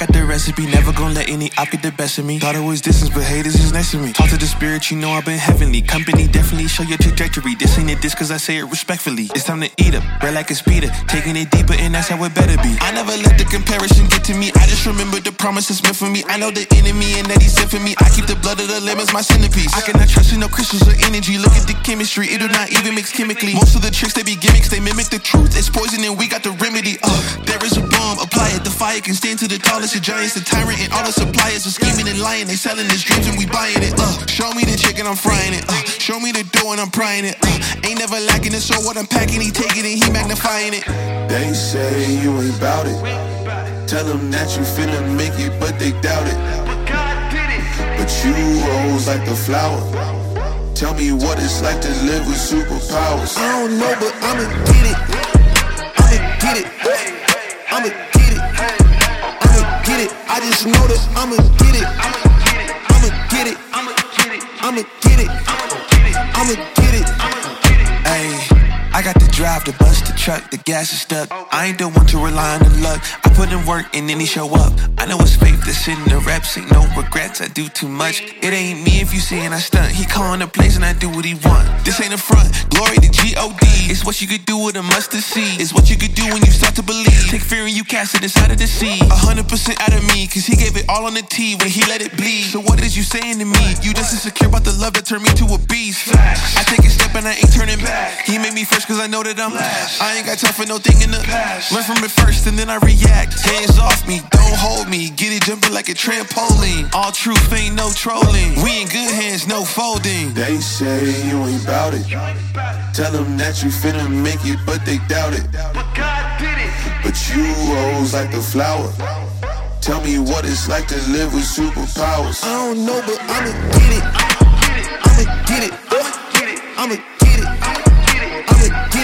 got the recipe, never gonna let any op get the best of me. Thought it was distance, but haters is next to me. Talk to the spirit, you know I've been heavenly. Company definitely show your trajectory. This ain't a diss, cause I say it respectfully. It's time to eat up, red like a speeder. Taking it deeper, and that's how it better be. I never let the comparison get to me. I just remember the promises meant for me. I know the enemy and that he sent for me. I keep the blood of the lemons, my centerpiece. I cannot trust in no crystals or energy. Look at the chemistry, it do not even mix chemically. Most of the tricks they be gimmicks, they mimic the truth. It's poison and we got the remedy. Uh, there is a bomb, apply it. The fire can stand to the tallest of giants, the tyrant and all the suppliers are scheming and lying. They selling his dreams and we buying it. Uh, show me the chicken, I'm frying it. Uh, show me the dough and I'm prying it. Uh, ain't never lacking it, so what I'm packing, he taking it, he magnifying it. They say you ain't bout it. Tell them that you finna make it, but they doubt it. But you rose like the flower. Tell me what it's like to live with superpowers. I don't know, but I'ma get it. I'ma get it. Truck, the gas is stuck. I ain't the one to rely on the luck. I put in work and then he show up. I know it's faith that's in the reps, ain't no regrets. I do too much. It ain't me if you saying I stunt. He calling the plays and I do what he want. This ain't a front. Glory to G-O-D. It's what you could do with a mustard seed. It's what you could do when you start to believe. Take fear and you cast it inside of the sea. A hundred percent out of me, cause he gave it all on the T when he let it bleed. So what is you saying to me? You just insecure about the love that turned me to a beast. I take a step and I ain't turning back. He made me first cause I know that I'm. I ain't got time for no thing in the past. Learn from it first and then I react. Hands off me, don't hold me. Get it jumping like a trampoline. All truth ain't no trolling. We in good hands, no folding. They say you ain't bout it. Tell them that you finna make it, but they doubt it. But God did it. But you rose like the flower. Tell me what it's like to live with superpowers. I don't know, but I'ma get it. I'ma get it. I'ma get it. I'ma get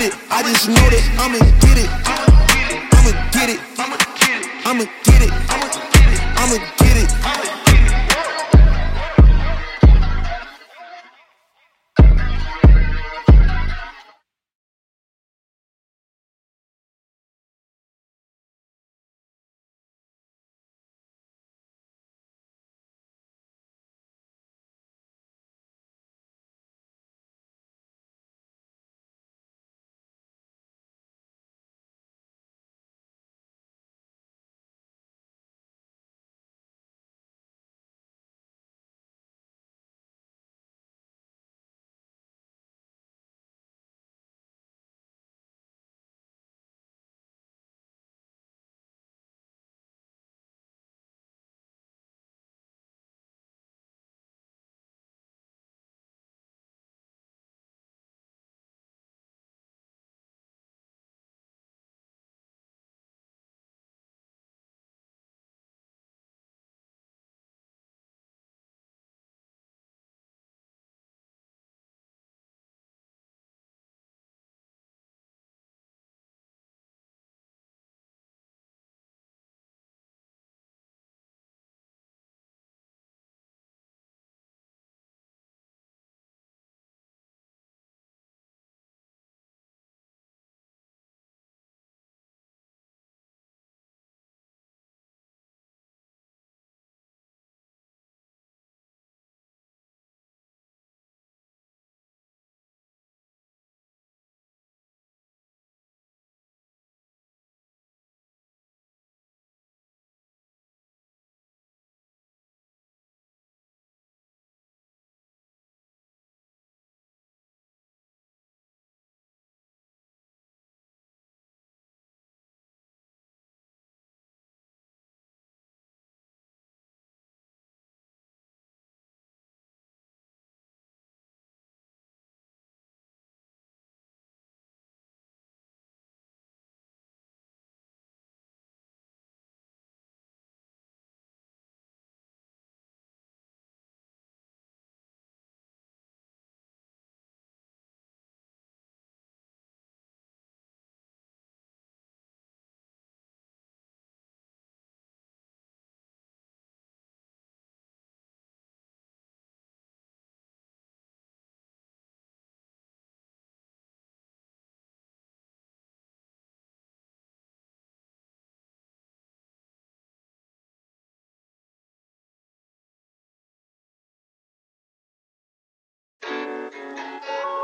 it. I just know that I'ma get it. I'ma get it. I'ma get it. I'ma get it.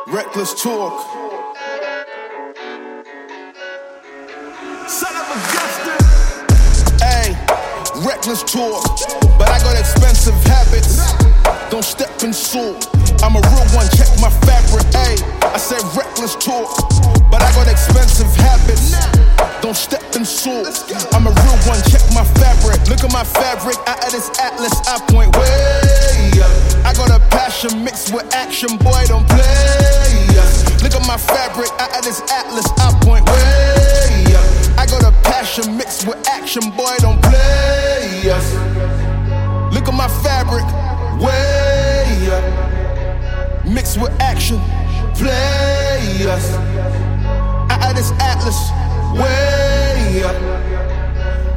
Reckless talk. Son of a Gustin. Hey, reckless talk. But I got expensive habits. Don't step in salt. I'm a real one, check my fabric. Hey, I said reckless talk. But I got expensive habits. Don't step in salt. I'm a real one, check my fabric. Look at my fabric, out of this atlas, I point way up. I got a passion mixed with action, boy, don't play. Fabric, out of this atlas, I point way up. I got a passion mixed with action, boy, don't play. us. Look at my fabric, way up. Mixed with action, play us. Out of this atlas, way up.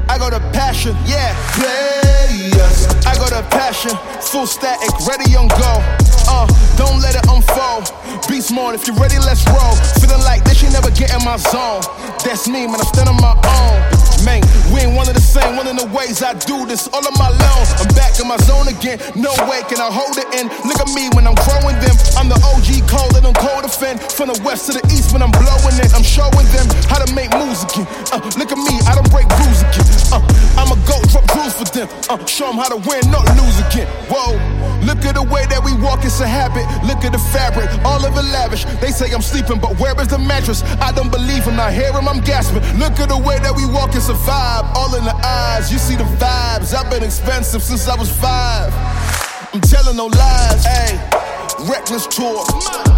I got a passion, yeah, play us. I got a passion, full static, ready on go. Uh, don't. Mode, if you're ready, let's roll. Feeling like this, you never get in my zone. That's me, man, I'm standing on my own. Man, we ain't one of the same, one of the ways I do this all on my own. I'm back in my zone again, no way can I hold it in. Look at me when I'm growing them. I'm the OG and I'm cold defend. From the west to the east when I'm blowing it, I'm showing them how to make moves again. Uh, look at me, I don't break rules again. Uh, rules. Uh, show them how to win, not lose again. Whoa, look at the way that we walk, it's a habit. Look at the fabric, all of it lavish. They say I'm sleeping, but where is the mattress? I don't believe him, I hear him, I'm gasping. Look at the way that we walk, it's a vibe. All in the eyes, you see the vibes. I've been expensive since I was five. I'm telling no lies, hey. Reckless talk,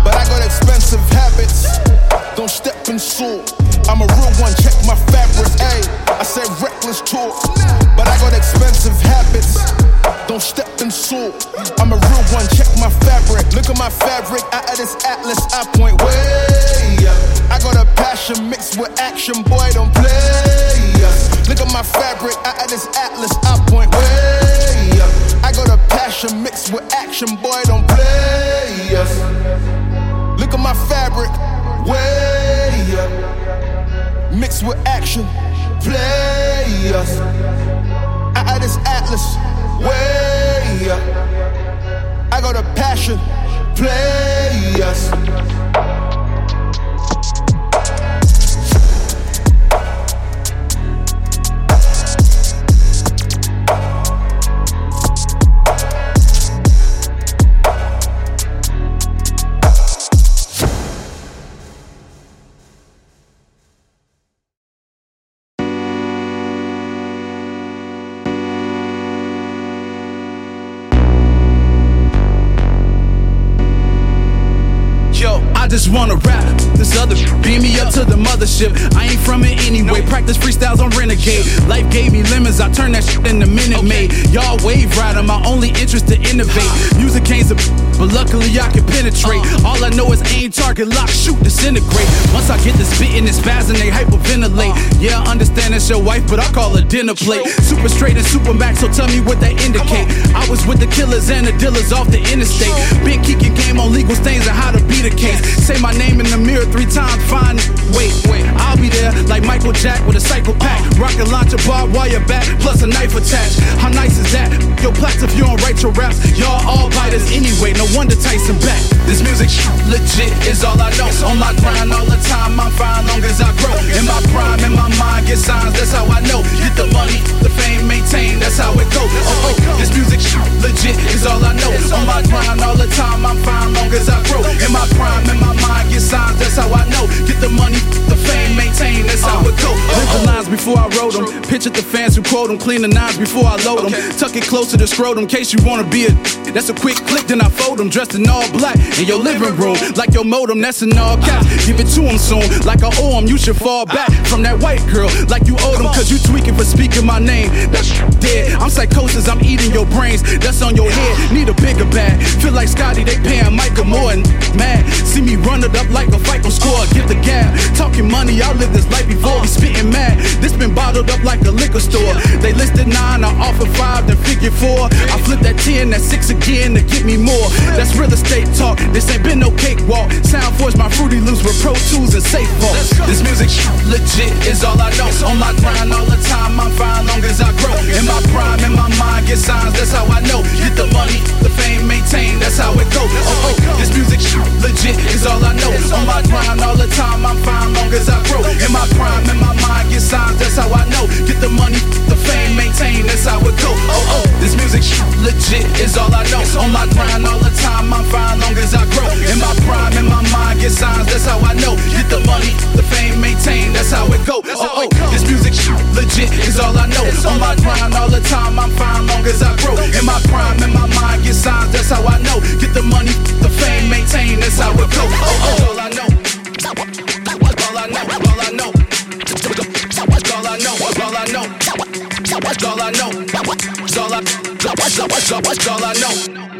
but I got expensive habits. Don't step in salt. I'm a real one, check my fabric, hey. I said reckless talk, but I got expensive habits. Don't step in salt. I'm a real one, check my fabric. Look at my fabric, out of this atlas, I point way up. I got a passion mixed with action, boy, don't play. Look at my fabric, out of this atlas, I point way up. I got a passion mixed with action, boy, don't play. Look at my fabric, way up. Mixed with action, play got a passion, play us. Just wanna rap. This other beam me up to the mothership. I ain't from it anyway. Practice freestyles on Renegade. Life gave me lemons, I turned that shit into Minute Maid. Y'all wave rider, my only interest to innovate. Music ain't a but luckily I can penetrate. All I know is aim, target, lock, shoot, disintegrate. Once I get this spit in this spaz and they hyperventilate. Yeah, I understand it's your wife, but I call her dinner plate. Super straight and super max, so tell me what that indicate. I was with the killers and the dealers off the interstate. Been kicking game on legal stains and how to beat a case. Say my name in the mirror three times, fine. Wait, wait, I'll be there like Michael Jack with a cycle psychopath. Rocket launcher, barbed wire back, plus a knife attached. How nice is that? Yo, plaques if you don't write your raps. Y'all all biters anyway, no wonder Tyson back. This music legit is all I know. On my grind all the time, I'm fine long as I grow. In my prime, in my mind, get signs, that's how I know. Get the money, the fame, maintain, that's how it goes. Oh, oh, this music legit is all I know. On my grind all the time, I'm fine long as I grow. In my prime, in my mind, get signs, that's how I know. Get the money, the fame, maintain, that's how it goes. Live the lines before I wrote them. Picture the fans who quote them. Clean the nines before I load them. Tuck it closer to the scrotum, case you wanna be a. That's a quick click, then I fold them. Dressed in all black in your living room, like your modem. That's in all caps. Give it to him soon, like I owe him. You should fall back from that white girl, like you owed him, cause you tweaking for speaking my name. That's dead. I'm psychosis, I'm eating your brains. That's on your head. Need a bigger bag. Feel like Scotty, they paying Michael more and mad. See me run it up like a fight on score. Get the gab. Talking money, I live this life before we spitting mad. This been bottled up like a liquor store. They listed nine, I offer five, then figure four. I flip that 10, that six again to get me more. That's real estate talk. This ain't been no cakewalk. Sound Forge, my Fruity Loops with Pro Tools and Safe Vault. This music legit is all I know. On my grind all the time, I'm fine long as I grow. In my prime, in my mind, get signs, that's how I know. Get the money, the fame, maintain, that's how it goes. Oh, oh, this music legit is all I know. On my grind all the time, I'm fine long as I grow. In my prime, in my mind, get signs, that's how I know. Get the money, the fame, maintain, that's how it go. Oh, oh, this music legit is all I know. On my grind all the time, I'm fine long as I grow. In my prime, in my mind, get signs, that's how I know. Get the money, the fame, maintain, that's how it go. Oh, oh, this music legit is all I know. On my as I grow. In my prime, in my mind, get signs, that's how I know. Get the money, the fame, maintain, that's how it go. Oh, oh, all I know. All I know, all I know. All I know, that's all I know. That's all I know. All all I know.